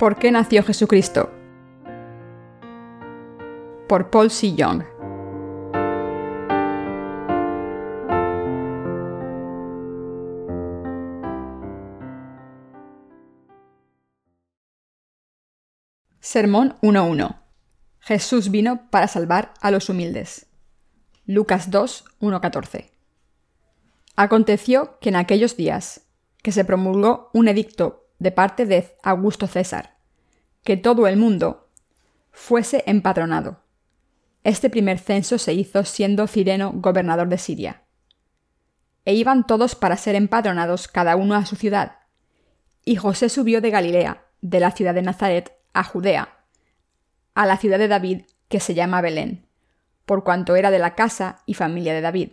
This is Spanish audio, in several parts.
¿Por qué nació Jesucristo? Por Paul C. Young. Sermón 1.1. Jesús vino para salvar a los humildes. Lucas 2, 1.14. Aconteció que en aquellos días que se promulgó un edicto de parte de Augusto César, que todo el mundo fuese empadronado. Este primer censo se hizo siendo Cireno gobernador de Siria. E iban todos para ser empadronados cada uno a su ciudad. Y José subió de Galilea, de la ciudad de Nazaret, a Judea, a la ciudad de David, que se llama Belén, por cuanto era de la casa y familia de David,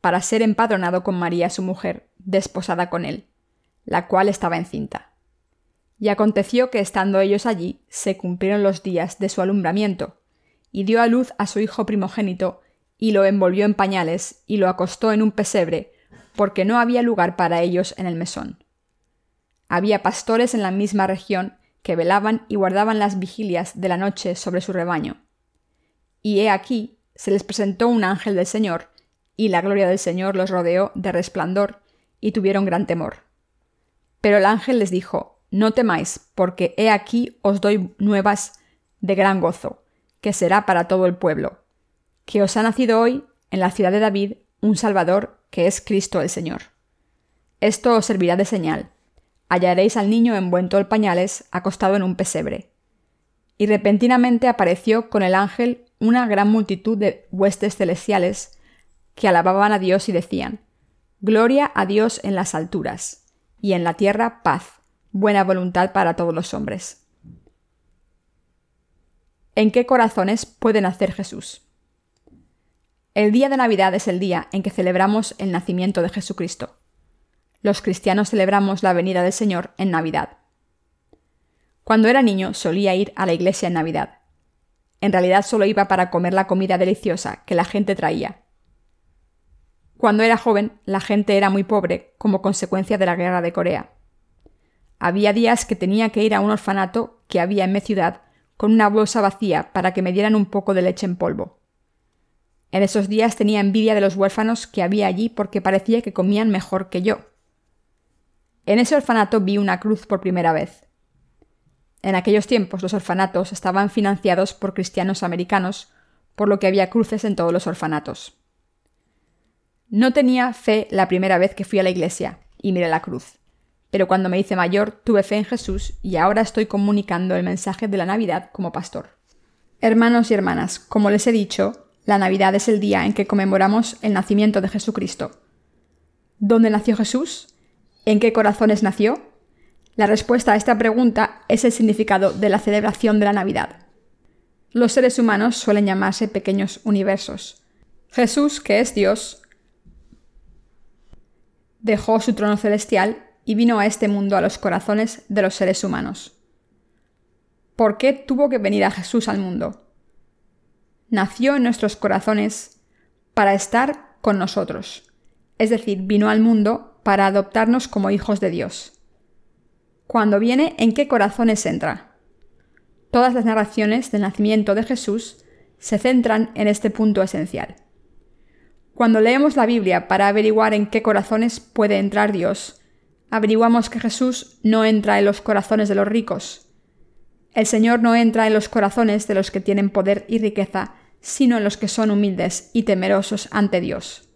para ser empadronado con María su mujer, desposada con él, la cual estaba encinta. Y aconteció que estando ellos allí, se cumplieron los días de su alumbramiento, y dio a luz a su hijo primogénito, y lo envolvió en pañales, y lo acostó en un pesebre, porque no había lugar para ellos en el mesón. Había pastores en la misma región que velaban y guardaban las vigilias de la noche sobre su rebaño. Y he aquí, se les presentó un ángel del Señor, y la gloria del Señor los rodeó de resplandor, y tuvieron gran temor. Pero el ángel les dijo, No temáis, porque he aquí os doy nuevas de gran gozo, que será para todo el pueblo, que os ha nacido hoy en la ciudad de David un Salvador, que es Cristo el Señor. Esto os servirá de señal hallaréis al niño envuelto en pañales, acostado en un pesebre. Y repentinamente apareció con el ángel una gran multitud de huestes celestiales que alababan a Dios y decían, Gloria a Dios en las alturas, y en la tierra paz, buena voluntad para todos los hombres. ¿En qué corazones puede nacer Jesús? El día de Navidad es el día en que celebramos el nacimiento de Jesucristo los cristianos celebramos la venida del Señor en Navidad. Cuando era niño solía ir a la iglesia en Navidad. En realidad solo iba para comer la comida deliciosa que la gente traía. Cuando era joven, la gente era muy pobre como consecuencia de la guerra de Corea. Había días que tenía que ir a un orfanato que había en mi ciudad con una bolsa vacía para que me dieran un poco de leche en polvo. En esos días tenía envidia de los huérfanos que había allí porque parecía que comían mejor que yo. En ese orfanato vi una cruz por primera vez. En aquellos tiempos los orfanatos estaban financiados por cristianos americanos, por lo que había cruces en todos los orfanatos. No tenía fe la primera vez que fui a la iglesia y miré la cruz, pero cuando me hice mayor tuve fe en Jesús y ahora estoy comunicando el mensaje de la Navidad como pastor. Hermanos y hermanas, como les he dicho, la Navidad es el día en que conmemoramos el nacimiento de Jesucristo. ¿Dónde nació Jesús? ¿En qué corazones nació? La respuesta a esta pregunta es el significado de la celebración de la Navidad. Los seres humanos suelen llamarse pequeños universos. Jesús, que es Dios, dejó su trono celestial y vino a este mundo a los corazones de los seres humanos. ¿Por qué tuvo que venir a Jesús al mundo? Nació en nuestros corazones para estar con nosotros, es decir, vino al mundo para adoptarnos como hijos de Dios. Cuando viene, ¿en qué corazones entra? Todas las narraciones del nacimiento de Jesús se centran en este punto esencial. Cuando leemos la Biblia para averiguar en qué corazones puede entrar Dios, averiguamos que Jesús no entra en los corazones de los ricos. El Señor no entra en los corazones de los que tienen poder y riqueza, sino en los que son humildes y temerosos ante Dios.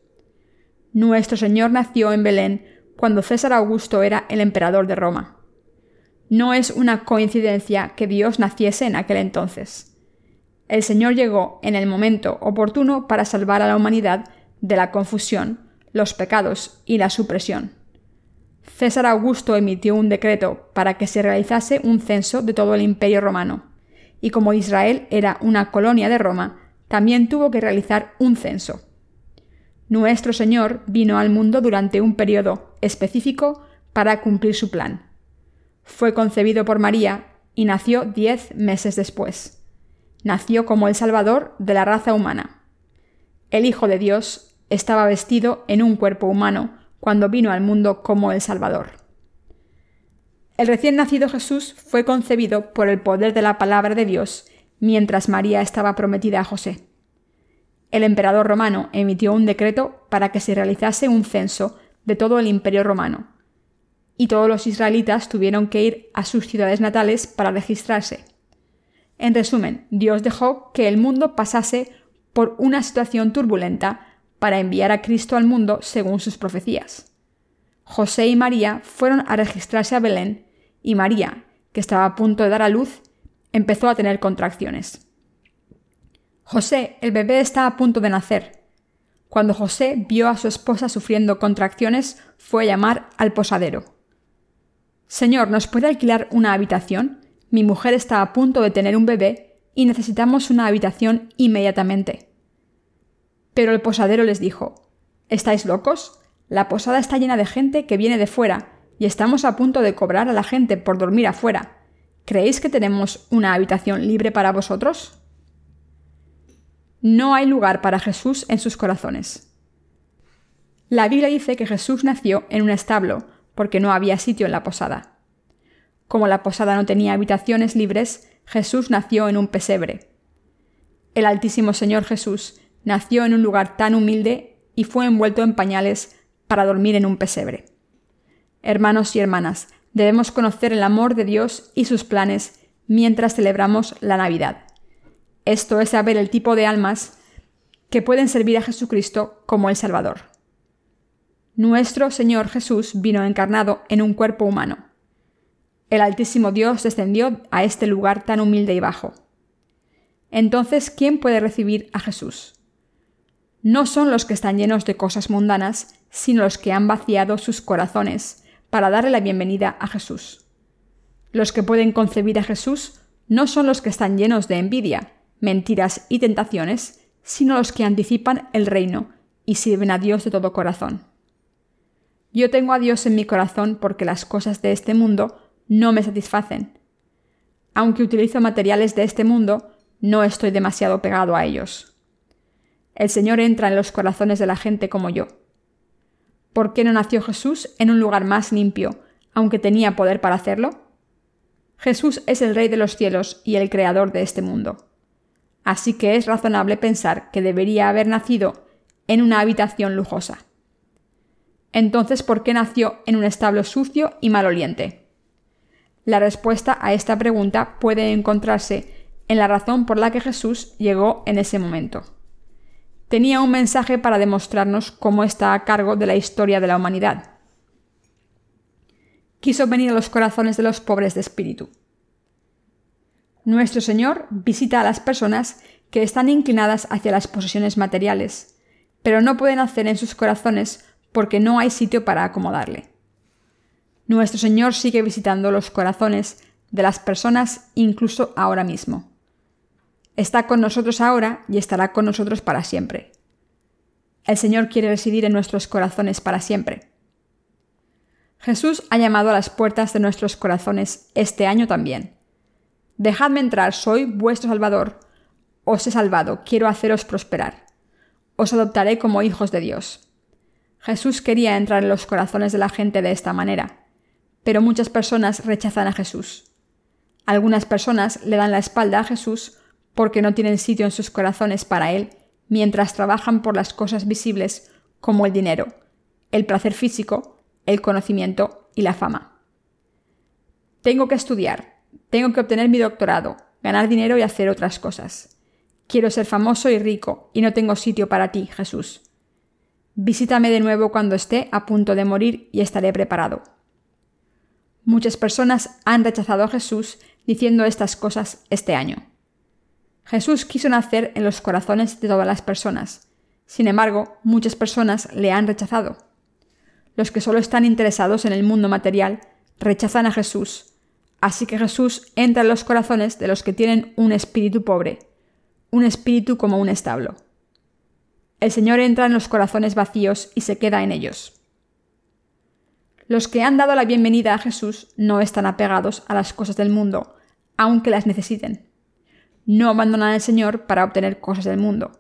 Nuestro Señor nació en Belén cuando César Augusto era el emperador de Roma. No es una coincidencia que Dios naciese en aquel entonces. El Señor llegó en el momento oportuno para salvar a la humanidad de la confusión, los pecados y la supresión. César Augusto emitió un decreto para que se realizase un censo de todo el imperio romano, y como Israel era una colonia de Roma, también tuvo que realizar un censo. Nuestro Señor vino al mundo durante un periodo específico para cumplir su plan. Fue concebido por María y nació diez meses después. Nació como el Salvador de la raza humana. El Hijo de Dios estaba vestido en un cuerpo humano cuando vino al mundo como el Salvador. El recién nacido Jesús fue concebido por el poder de la palabra de Dios mientras María estaba prometida a José. El emperador romano emitió un decreto para que se realizase un censo de todo el imperio romano, y todos los israelitas tuvieron que ir a sus ciudades natales para registrarse. En resumen, Dios dejó que el mundo pasase por una situación turbulenta para enviar a Cristo al mundo según sus profecías. José y María fueron a registrarse a Belén y María, que estaba a punto de dar a luz, empezó a tener contracciones. José, el bebé está a punto de nacer. Cuando José vio a su esposa sufriendo contracciones, fue a llamar al posadero. Señor, ¿nos puede alquilar una habitación? Mi mujer está a punto de tener un bebé y necesitamos una habitación inmediatamente. Pero el posadero les dijo ¿Estáis locos? La posada está llena de gente que viene de fuera y estamos a punto de cobrar a la gente por dormir afuera. ¿Creéis que tenemos una habitación libre para vosotros? No hay lugar para Jesús en sus corazones. La Biblia dice que Jesús nació en un establo porque no había sitio en la posada. Como la posada no tenía habitaciones libres, Jesús nació en un pesebre. El Altísimo Señor Jesús nació en un lugar tan humilde y fue envuelto en pañales para dormir en un pesebre. Hermanos y hermanas, debemos conocer el amor de Dios y sus planes mientras celebramos la Navidad. Esto es saber el tipo de almas que pueden servir a Jesucristo como el Salvador. Nuestro Señor Jesús vino encarnado en un cuerpo humano. El Altísimo Dios descendió a este lugar tan humilde y bajo. Entonces, ¿quién puede recibir a Jesús? No son los que están llenos de cosas mundanas, sino los que han vaciado sus corazones para darle la bienvenida a Jesús. Los que pueden concebir a Jesús no son los que están llenos de envidia, mentiras y tentaciones, sino los que anticipan el reino y sirven a Dios de todo corazón. Yo tengo a Dios en mi corazón porque las cosas de este mundo no me satisfacen. Aunque utilizo materiales de este mundo, no estoy demasiado pegado a ellos. El Señor entra en los corazones de la gente como yo. ¿Por qué no nació Jesús en un lugar más limpio, aunque tenía poder para hacerlo? Jesús es el Rey de los cielos y el Creador de este mundo. Así que es razonable pensar que debería haber nacido en una habitación lujosa. Entonces, ¿por qué nació en un establo sucio y maloliente? La respuesta a esta pregunta puede encontrarse en la razón por la que Jesús llegó en ese momento tenía un mensaje para demostrarnos cómo está a cargo de la historia de la humanidad. Quiso venir a los corazones de los pobres de espíritu. Nuestro Señor visita a las personas que están inclinadas hacia las posesiones materiales, pero no pueden hacer en sus corazones porque no hay sitio para acomodarle. Nuestro Señor sigue visitando los corazones de las personas incluso ahora mismo. Está con nosotros ahora y estará con nosotros para siempre. El Señor quiere residir en nuestros corazones para siempre. Jesús ha llamado a las puertas de nuestros corazones este año también. Dejadme entrar, soy vuestro Salvador. Os he salvado, quiero haceros prosperar. Os adoptaré como hijos de Dios. Jesús quería entrar en los corazones de la gente de esta manera, pero muchas personas rechazan a Jesús. Algunas personas le dan la espalda a Jesús porque no tienen sitio en sus corazones para Él mientras trabajan por las cosas visibles como el dinero, el placer físico, el conocimiento y la fama. Tengo que estudiar, tengo que obtener mi doctorado, ganar dinero y hacer otras cosas. Quiero ser famoso y rico, y no tengo sitio para ti, Jesús. Visítame de nuevo cuando esté a punto de morir y estaré preparado. Muchas personas han rechazado a Jesús diciendo estas cosas este año. Jesús quiso nacer en los corazones de todas las personas. Sin embargo, muchas personas le han rechazado. Los que solo están interesados en el mundo material rechazan a Jesús. Así que Jesús entra en los corazones de los que tienen un espíritu pobre, un espíritu como un establo. El Señor entra en los corazones vacíos y se queda en ellos. Los que han dado la bienvenida a Jesús no están apegados a las cosas del mundo, aunque las necesiten no abandonan al Señor para obtener cosas del mundo.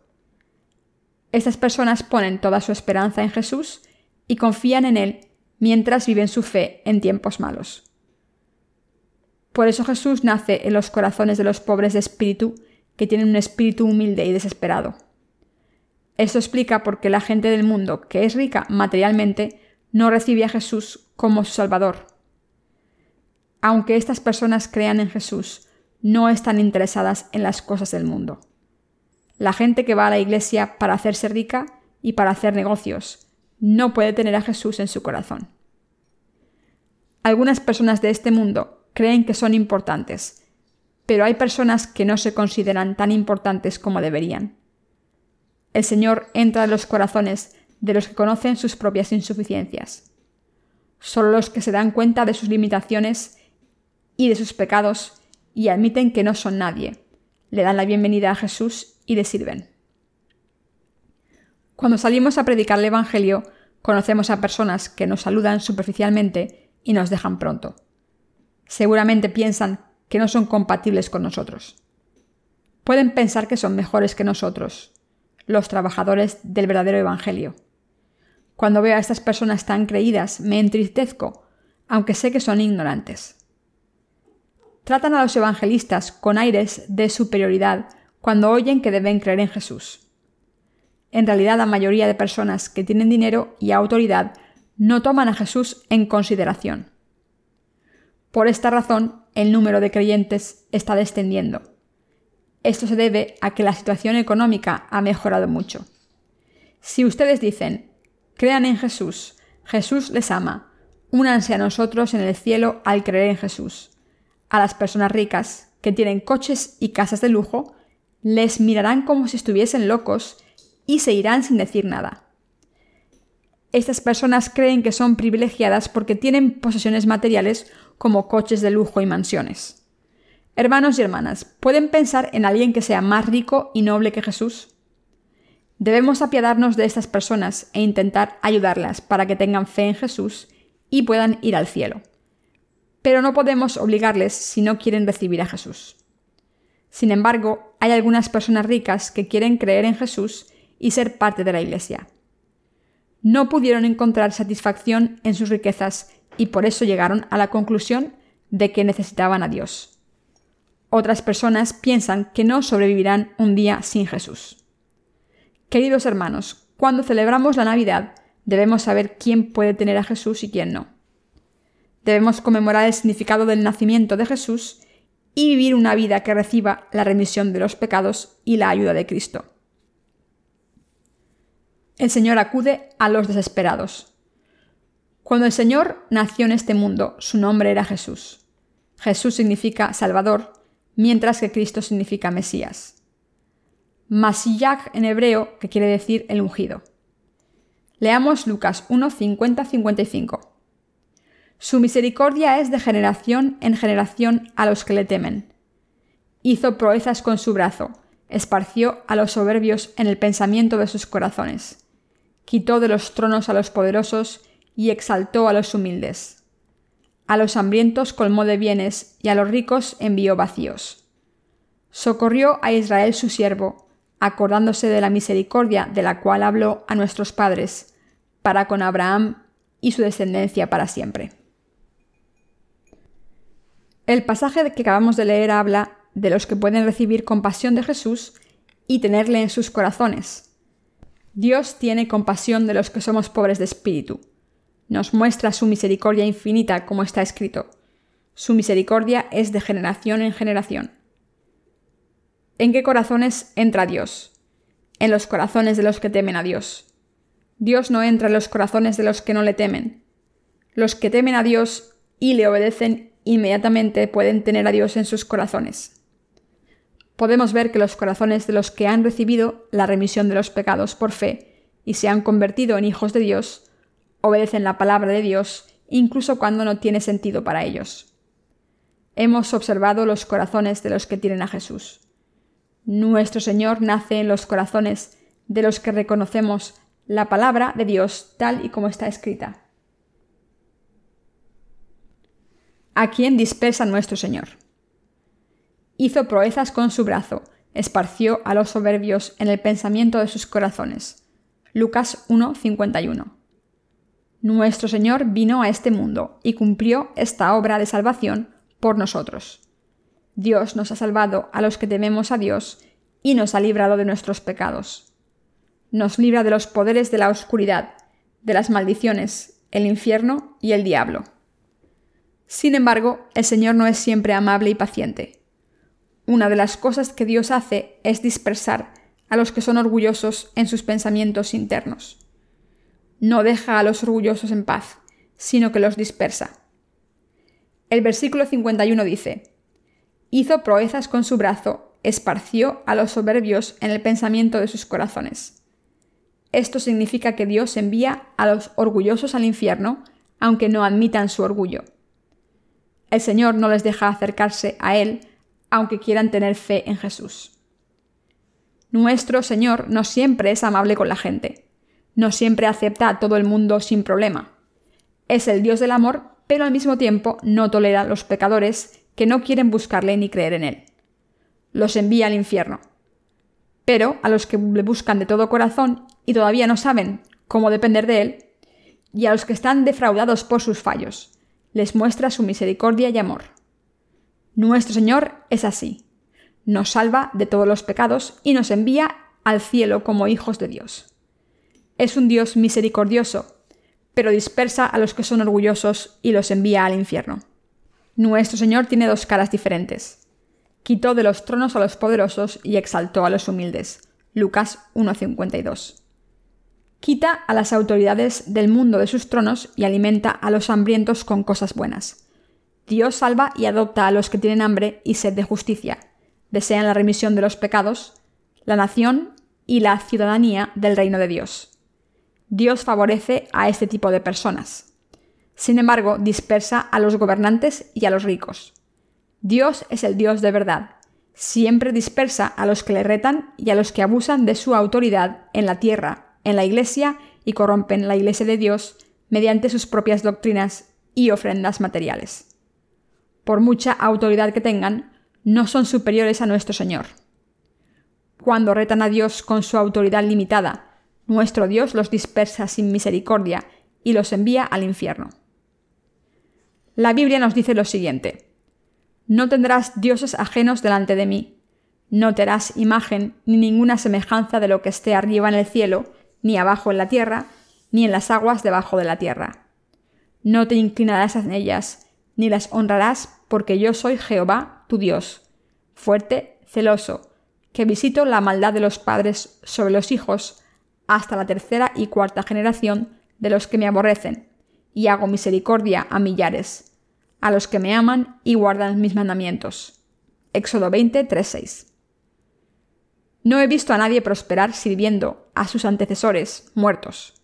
Estas personas ponen toda su esperanza en Jesús y confían en Él mientras viven su fe en tiempos malos. Por eso Jesús nace en los corazones de los pobres de espíritu, que tienen un espíritu humilde y desesperado. Esto explica por qué la gente del mundo, que es rica materialmente, no recibe a Jesús como su Salvador. Aunque estas personas crean en Jesús, no están interesadas en las cosas del mundo. La gente que va a la iglesia para hacerse rica y para hacer negocios no puede tener a Jesús en su corazón. Algunas personas de este mundo creen que son importantes, pero hay personas que no se consideran tan importantes como deberían. El Señor entra en los corazones de los que conocen sus propias insuficiencias. Solo los que se dan cuenta de sus limitaciones y de sus pecados y admiten que no son nadie, le dan la bienvenida a Jesús y le sirven. Cuando salimos a predicar el Evangelio, conocemos a personas que nos saludan superficialmente y nos dejan pronto. Seguramente piensan que no son compatibles con nosotros. Pueden pensar que son mejores que nosotros, los trabajadores del verdadero Evangelio. Cuando veo a estas personas tan creídas, me entristezco, aunque sé que son ignorantes. Tratan a los evangelistas con aires de superioridad cuando oyen que deben creer en Jesús. En realidad, la mayoría de personas que tienen dinero y autoridad no toman a Jesús en consideración. Por esta razón, el número de creyentes está descendiendo. Esto se debe a que la situación económica ha mejorado mucho. Si ustedes dicen, Crean en Jesús. Jesús les ama. Únanse a nosotros en el cielo al creer en Jesús. A las personas ricas, que tienen coches y casas de lujo, les mirarán como si estuviesen locos y se irán sin decir nada. Estas personas creen que son privilegiadas porque tienen posesiones materiales como coches de lujo y mansiones. Hermanos y hermanas, ¿pueden pensar en alguien que sea más rico y noble que Jesús? Debemos apiadarnos de estas personas e intentar ayudarlas para que tengan fe en Jesús y puedan ir al cielo. Pero no podemos obligarles si no quieren recibir a Jesús. Sin embargo, hay algunas personas ricas que quieren creer en Jesús y ser parte de la Iglesia. No pudieron encontrar satisfacción en sus riquezas y por eso llegaron a la conclusión de que necesitaban a Dios. Otras personas piensan que no sobrevivirán un día sin Jesús. Queridos hermanos, cuando celebramos la Navidad, debemos saber quién puede tener a Jesús y quién no. Debemos conmemorar el significado del nacimiento de Jesús y vivir una vida que reciba la remisión de los pecados y la ayuda de Cristo. El Señor acude a los desesperados. Cuando el Señor nació en este mundo, su nombre era Jesús. Jesús significa Salvador, mientras que Cristo significa Mesías. Mashiach en hebreo, que quiere decir el ungido. Leamos Lucas 1, 50-55. Su misericordia es de generación en generación a los que le temen. Hizo proezas con su brazo, esparció a los soberbios en el pensamiento de sus corazones. Quitó de los tronos a los poderosos y exaltó a los humildes. A los hambrientos colmó de bienes y a los ricos envió vacíos. Socorrió a Israel su siervo, acordándose de la misericordia de la cual habló a nuestros padres, para con Abraham y su descendencia para siempre. El pasaje que acabamos de leer habla de los que pueden recibir compasión de Jesús y tenerle en sus corazones. Dios tiene compasión de los que somos pobres de espíritu. Nos muestra su misericordia infinita, como está escrito. Su misericordia es de generación en generación. ¿En qué corazones entra Dios? En los corazones de los que temen a Dios. Dios no entra en los corazones de los que no le temen. Los que temen a Dios y le obedecen inmediatamente pueden tener a Dios en sus corazones. Podemos ver que los corazones de los que han recibido la remisión de los pecados por fe y se han convertido en hijos de Dios, obedecen la palabra de Dios incluso cuando no tiene sentido para ellos. Hemos observado los corazones de los que tienen a Jesús. Nuestro Señor nace en los corazones de los que reconocemos la palabra de Dios tal y como está escrita. ¿A quién dispersa nuestro Señor? Hizo proezas con su brazo, esparció a los soberbios en el pensamiento de sus corazones. Lucas 1:51. Nuestro Señor vino a este mundo y cumplió esta obra de salvación por nosotros. Dios nos ha salvado a los que tememos a Dios y nos ha librado de nuestros pecados. Nos libra de los poderes de la oscuridad, de las maldiciones, el infierno y el diablo. Sin embargo, el Señor no es siempre amable y paciente. Una de las cosas que Dios hace es dispersar a los que son orgullosos en sus pensamientos internos. No deja a los orgullosos en paz, sino que los dispersa. El versículo 51 dice, Hizo proezas con su brazo, esparció a los soberbios en el pensamiento de sus corazones. Esto significa que Dios envía a los orgullosos al infierno, aunque no admitan su orgullo. El Señor no les deja acercarse a Él, aunque quieran tener fe en Jesús. Nuestro Señor no siempre es amable con la gente, no siempre acepta a todo el mundo sin problema. Es el Dios del amor, pero al mismo tiempo no tolera a los pecadores que no quieren buscarle ni creer en Él. Los envía al infierno. Pero a los que le buscan de todo corazón y todavía no saben cómo depender de Él, y a los que están defraudados por sus fallos, les muestra su misericordia y amor. Nuestro Señor es así nos salva de todos los pecados y nos envía al cielo como hijos de Dios. Es un Dios misericordioso, pero dispersa a los que son orgullosos y los envía al infierno. Nuestro Señor tiene dos caras diferentes. Quitó de los tronos a los poderosos y exaltó a los humildes. Lucas 1.52. Quita a las autoridades del mundo de sus tronos y alimenta a los hambrientos con cosas buenas. Dios salva y adopta a los que tienen hambre y sed de justicia desean la remisión de los pecados, la nación y la ciudadanía del reino de Dios. Dios favorece a este tipo de personas. Sin embargo, dispersa a los gobernantes y a los ricos. Dios es el Dios de verdad. Siempre dispersa a los que le retan y a los que abusan de su autoridad en la tierra, en la iglesia y corrompen la iglesia de Dios mediante sus propias doctrinas y ofrendas materiales. Por mucha autoridad que tengan, no son superiores a nuestro Señor. Cuando retan a Dios con su autoridad limitada, nuestro Dios los dispersa sin misericordia y los envía al infierno. La Biblia nos dice lo siguiente, No tendrás dioses ajenos delante de mí, no te harás imagen ni ninguna semejanza de lo que esté arriba en el cielo, ni abajo en la tierra, ni en las aguas debajo de la tierra. No te inclinarás en ellas, ni las honrarás, porque yo soy Jehová, tu Dios, fuerte, celoso, que visito la maldad de los padres sobre los hijos hasta la tercera y cuarta generación de los que me aborrecen, y hago misericordia a millares, a los que me aman y guardan mis mandamientos. Éxodo 20, 6. No he visto a nadie prosperar sirviendo a sus antecesores muertos.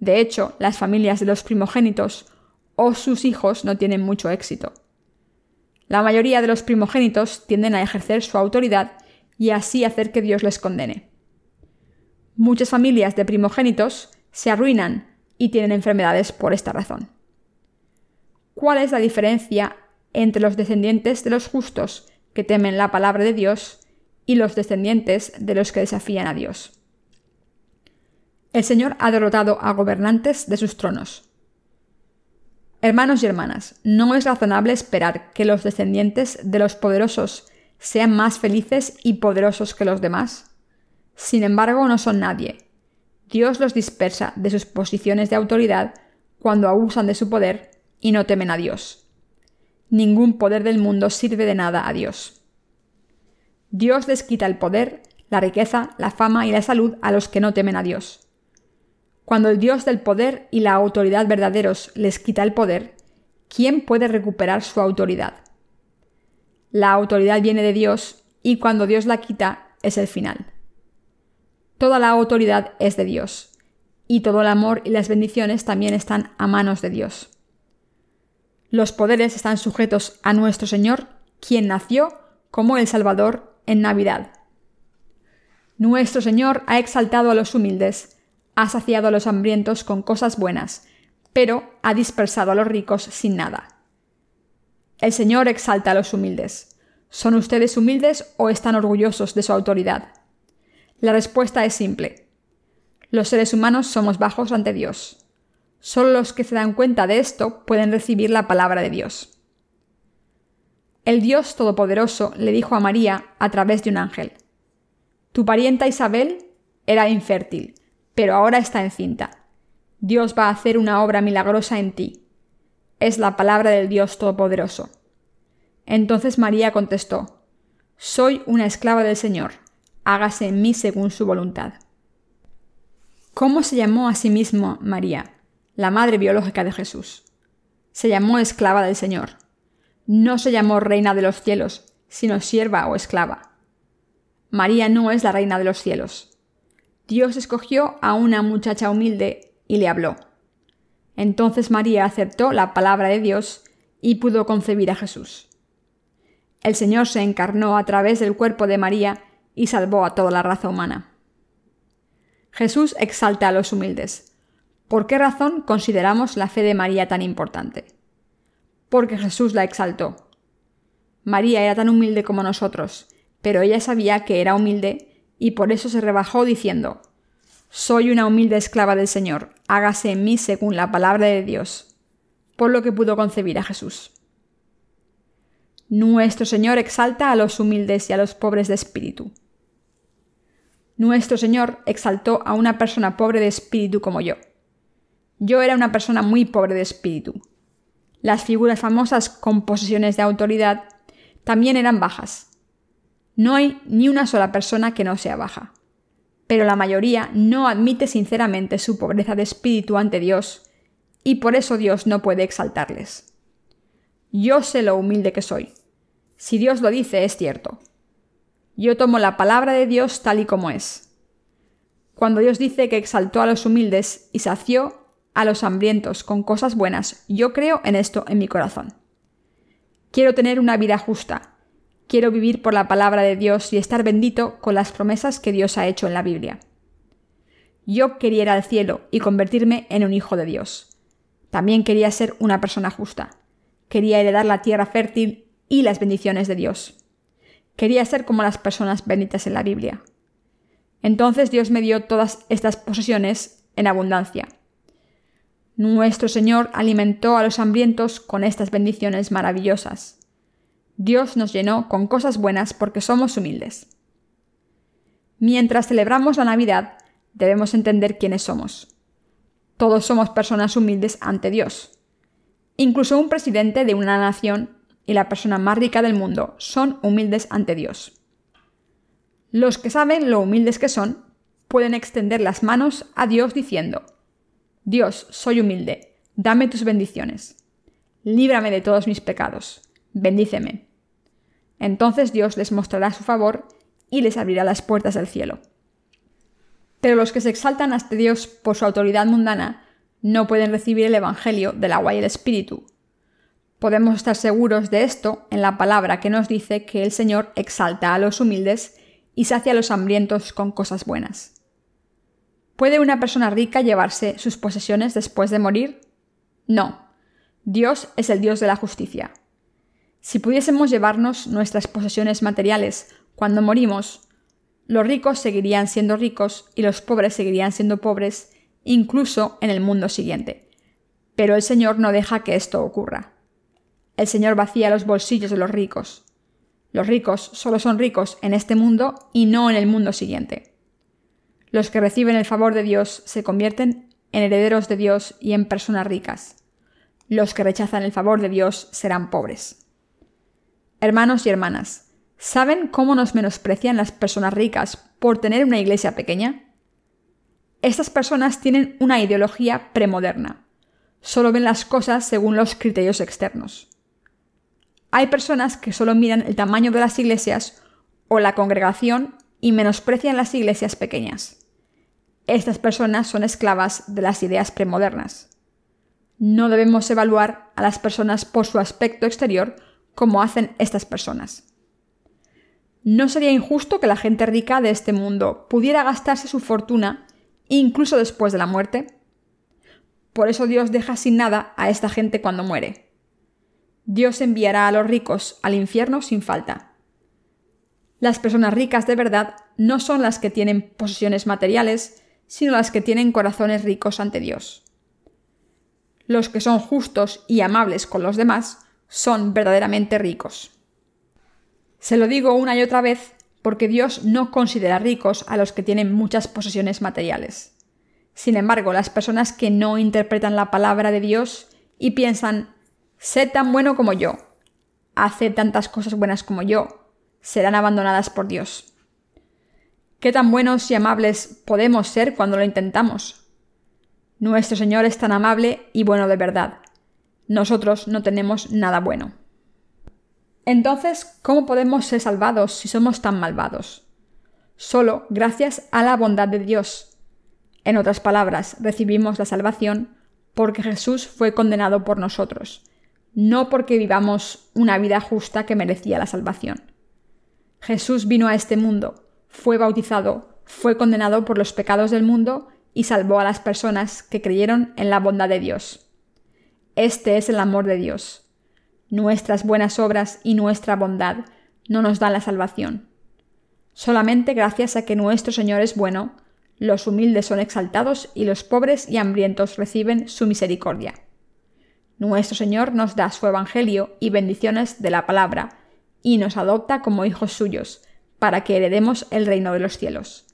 De hecho, las familias de los primogénitos o sus hijos no tienen mucho éxito. La mayoría de los primogénitos tienden a ejercer su autoridad y así hacer que Dios les condene. Muchas familias de primogénitos se arruinan y tienen enfermedades por esta razón. ¿Cuál es la diferencia entre los descendientes de los justos que temen la palabra de Dios y los descendientes de los que desafían a Dios? El Señor ha derrotado a gobernantes de sus tronos. Hermanos y hermanas, no es razonable esperar que los descendientes de los poderosos sean más felices y poderosos que los demás. Sin embargo, no son nadie. Dios los dispersa de sus posiciones de autoridad cuando abusan de su poder y no temen a Dios. Ningún poder del mundo sirve de nada a Dios. Dios les quita el poder, la riqueza, la fama y la salud a los que no temen a Dios. Cuando el Dios del poder y la autoridad verdaderos les quita el poder, ¿quién puede recuperar su autoridad? La autoridad viene de Dios y cuando Dios la quita es el final. Toda la autoridad es de Dios y todo el amor y las bendiciones también están a manos de Dios. Los poderes están sujetos a nuestro Señor, quien nació como el Salvador en Navidad. Nuestro Señor ha exaltado a los humildes ha saciado a los hambrientos con cosas buenas, pero ha dispersado a los ricos sin nada. El Señor exalta a los humildes. ¿Son ustedes humildes o están orgullosos de su autoridad? La respuesta es simple. Los seres humanos somos bajos ante Dios. Solo los que se dan cuenta de esto pueden recibir la palabra de Dios. el Dios Todopoderoso le dijo a María a través de un ángel, Tu parienta Isabel era infértil, pero ahora está encinta. Dios va a hacer una obra milagrosa en ti. Es la palabra del Dios Todopoderoso. Entonces María contestó, Soy una esclava del Señor, hágase en mí según su voluntad. ¿Cómo se llamó a sí mismo María, la madre biológica de Jesús? Se llamó esclava del Señor. No se llamó reina de los cielos, sino sierva o esclava. María no es la reina de los cielos. Dios escogió a una muchacha humilde y le habló. Entonces María aceptó la palabra de Dios y pudo concebir a Jesús. El Señor se encarnó a través del cuerpo de María y salvó a toda la raza humana. Jesús exalta a los humildes. ¿Por qué razón consideramos la fe de María tan importante? Porque Jesús la exaltó. María era tan humilde como nosotros, pero ella sabía que era humilde y por eso se rebajó diciendo, Soy una humilde esclava del Señor, hágase en mí según la palabra de Dios, por lo que pudo concebir a Jesús. Nuestro Señor exalta a los humildes y a los pobres de espíritu. Nuestro Señor exaltó a una persona pobre de espíritu como yo. Yo era una persona muy pobre de espíritu. Las figuras famosas con posesiones de autoridad también eran bajas. No hay ni una sola persona que no sea baja. Pero la mayoría no admite sinceramente su pobreza de espíritu ante Dios, y por eso Dios no puede exaltarles. Yo sé lo humilde que soy. Si Dios lo dice, es cierto. Yo tomo la palabra de Dios tal y como es. Cuando Dios dice que exaltó a los humildes y sació a los hambrientos con cosas buenas, yo creo en esto en mi corazón. Quiero tener una vida justa. Quiero vivir por la palabra de Dios y estar bendito con las promesas que Dios ha hecho en la Biblia. Yo quería ir al cielo y convertirme en un hijo de Dios. También quería ser una persona justa. Quería heredar la tierra fértil y las bendiciones de Dios. Quería ser como las personas benditas en la Biblia. Entonces Dios me dio todas estas posesiones en abundancia. Nuestro Señor alimentó a los hambrientos con estas bendiciones maravillosas. Dios nos llenó con cosas buenas porque somos humildes. Mientras celebramos la Navidad, debemos entender quiénes somos. Todos somos personas humildes ante Dios. Incluso un presidente de una nación y la persona más rica del mundo son humildes ante Dios. Los que saben lo humildes que son pueden extender las manos a Dios diciendo, Dios, soy humilde, dame tus bendiciones, líbrame de todos mis pecados, bendíceme. Entonces Dios les mostrará su favor y les abrirá las puertas del cielo. Pero los que se exaltan ante Dios por su autoridad mundana no pueden recibir el Evangelio del agua y el Espíritu, Podemos estar seguros de esto en la palabra que nos dice que el Señor exalta a los humildes y sacia a los hambrientos con cosas buenas. ¿Puede una persona rica llevarse sus posesiones después de morir? No. Dios es el Dios de la justicia. Si pudiésemos llevarnos nuestras posesiones materiales cuando morimos, los ricos seguirían siendo ricos y los pobres seguirían siendo pobres, incluso en el mundo siguiente. Pero el Señor no deja que esto ocurra. El Señor vacía los bolsillos de los ricos. Los ricos solo son ricos en este mundo y no en el mundo siguiente. Los que reciben el favor de Dios se convierten en herederos de Dios y en personas ricas. Los que rechazan el favor de Dios serán pobres. Hermanos y hermanas, ¿saben cómo nos menosprecian las personas ricas por tener una iglesia pequeña? Estas personas tienen una ideología premoderna. Solo ven las cosas según los criterios externos. Hay personas que solo miran el tamaño de las iglesias o la congregación y menosprecian las iglesias pequeñas. Estas personas son esclavas de las ideas premodernas. No debemos evaluar a las personas por su aspecto exterior como hacen estas personas. ¿No sería injusto que la gente rica de este mundo pudiera gastarse su fortuna incluso después de la muerte? Por eso Dios deja sin nada a esta gente cuando muere. Dios enviará a los ricos al infierno sin falta. Las personas ricas de verdad no son las que tienen posesiones materiales, sino las que tienen corazones ricos ante Dios. Los que son justos y amables con los demás son verdaderamente ricos. Se lo digo una y otra vez porque Dios no considera ricos a los que tienen muchas posesiones materiales. Sin embargo, las personas que no interpretan la palabra de Dios y piensan, sé tan bueno como yo, hace tantas cosas buenas como yo, serán abandonadas por Dios. ¿Qué tan buenos y amables podemos ser cuando lo intentamos? Nuestro Señor es tan amable y bueno de verdad. Nosotros no tenemos nada bueno. Entonces, ¿cómo podemos ser salvados si somos tan malvados? Solo gracias a la bondad de Dios. En otras palabras, recibimos la salvación porque Jesús fue condenado por nosotros, no porque vivamos una vida justa que merecía la salvación. Jesús vino a este mundo, fue bautizado, fue condenado por los pecados del mundo y salvó a las personas que creyeron en la bondad de Dios. Este es el amor de Dios nuestras buenas obras y nuestra bondad no nos dan la salvación. Solamente gracias a que nuestro Señor es bueno, los humildes son exaltados y los pobres y hambrientos reciben su misericordia. Nuestro Señor nos da su Evangelio y bendiciones de la palabra, y nos adopta como hijos suyos, para que heredemos el reino de los cielos.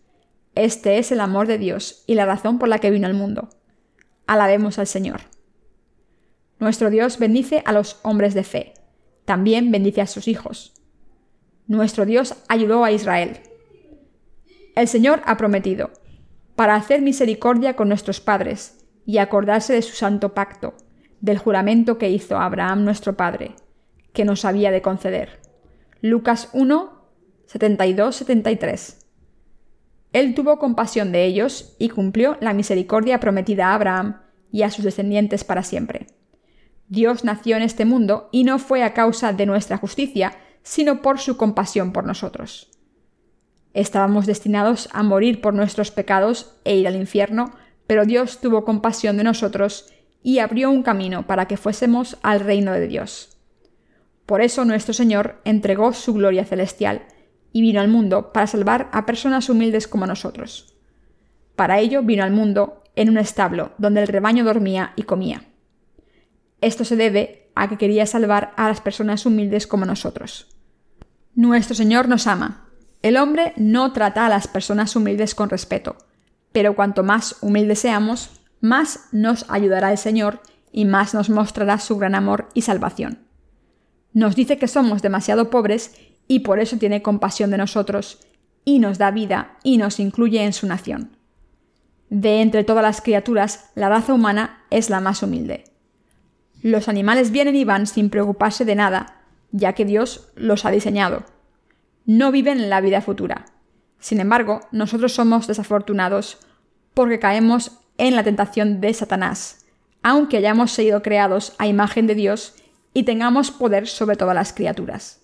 Este es el amor de Dios y la razón por la que vino al mundo. Alabemos al Señor. Nuestro Dios bendice a los hombres de fe. También bendice a sus hijos. Nuestro Dios ayudó a Israel. El Señor ha prometido, para hacer misericordia con nuestros padres y acordarse de su santo pacto, del juramento que hizo Abraham nuestro Padre, que nos había de conceder. Lucas 1, 72-73. Él tuvo compasión de ellos y cumplió la misericordia prometida a Abraham y a sus descendientes para siempre. Dios nació en este mundo y no fue a causa de nuestra justicia, sino por su compasión por nosotros. Estábamos destinados a morir por nuestros pecados e ir al infierno, pero Dios tuvo compasión de nosotros y abrió un camino para que fuésemos al reino de Dios. Por eso nuestro Señor entregó su gloria celestial y vino al mundo para salvar a personas humildes como nosotros. Para ello vino al mundo en un establo donde el rebaño dormía y comía. Esto se debe a que quería salvar a las personas humildes como nosotros. Nuestro Señor nos ama. El hombre no trata a las personas humildes con respeto, pero cuanto más humildes seamos, más nos ayudará el Señor y más nos mostrará su gran amor y salvación. Nos dice que somos demasiado pobres y por eso tiene compasión de nosotros, y nos da vida y nos incluye en su nación. De entre todas las criaturas, la raza humana es la más humilde. Los animales vienen y van sin preocuparse de nada, ya que Dios los ha diseñado. No viven en la vida futura. Sin embargo, nosotros somos desafortunados porque caemos en la tentación de Satanás, aunque hayamos sido creados a imagen de Dios y tengamos poder sobre todas las criaturas.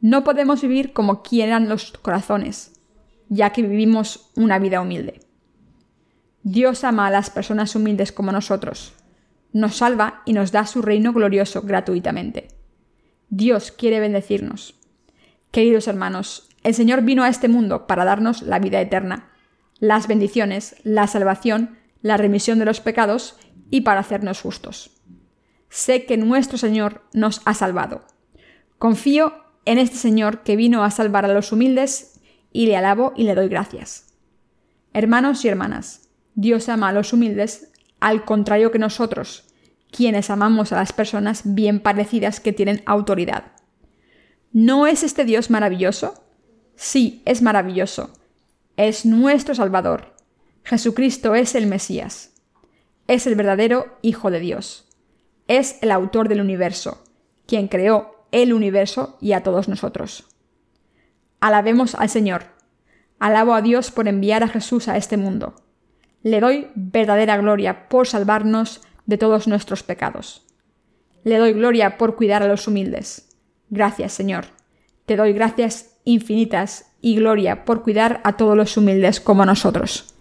No podemos vivir como quieran los corazones, ya que vivimos una vida humilde. Dios ama a las personas humildes como nosotros, nos salva y nos da su reino glorioso gratuitamente. Dios quiere bendecirnos. Queridos hermanos, el Señor vino a este mundo para darnos la vida eterna, las bendiciones, la salvación, la remisión de los pecados y para hacernos justos. Sé que nuestro Señor nos ha salvado. Confío en este Señor que vino a salvar a los humildes y le alabo y le doy gracias. Hermanos y hermanas, Dios ama a los humildes al contrario que nosotros, quienes amamos a las personas bien parecidas que tienen autoridad. ¿No es este Dios maravilloso? Sí, es maravilloso. Es nuestro Salvador. Jesucristo es el Mesías. Es el verdadero Hijo de Dios. Es el autor del universo, quien creó el universo y a todos nosotros. Alabemos al Señor. Alabo a Dios por enviar a Jesús a este mundo le doy verdadera gloria por salvarnos de todos nuestros pecados. Le doy gloria por cuidar a los humildes. Gracias, Señor. Te doy gracias infinitas y gloria por cuidar a todos los humildes como nosotros.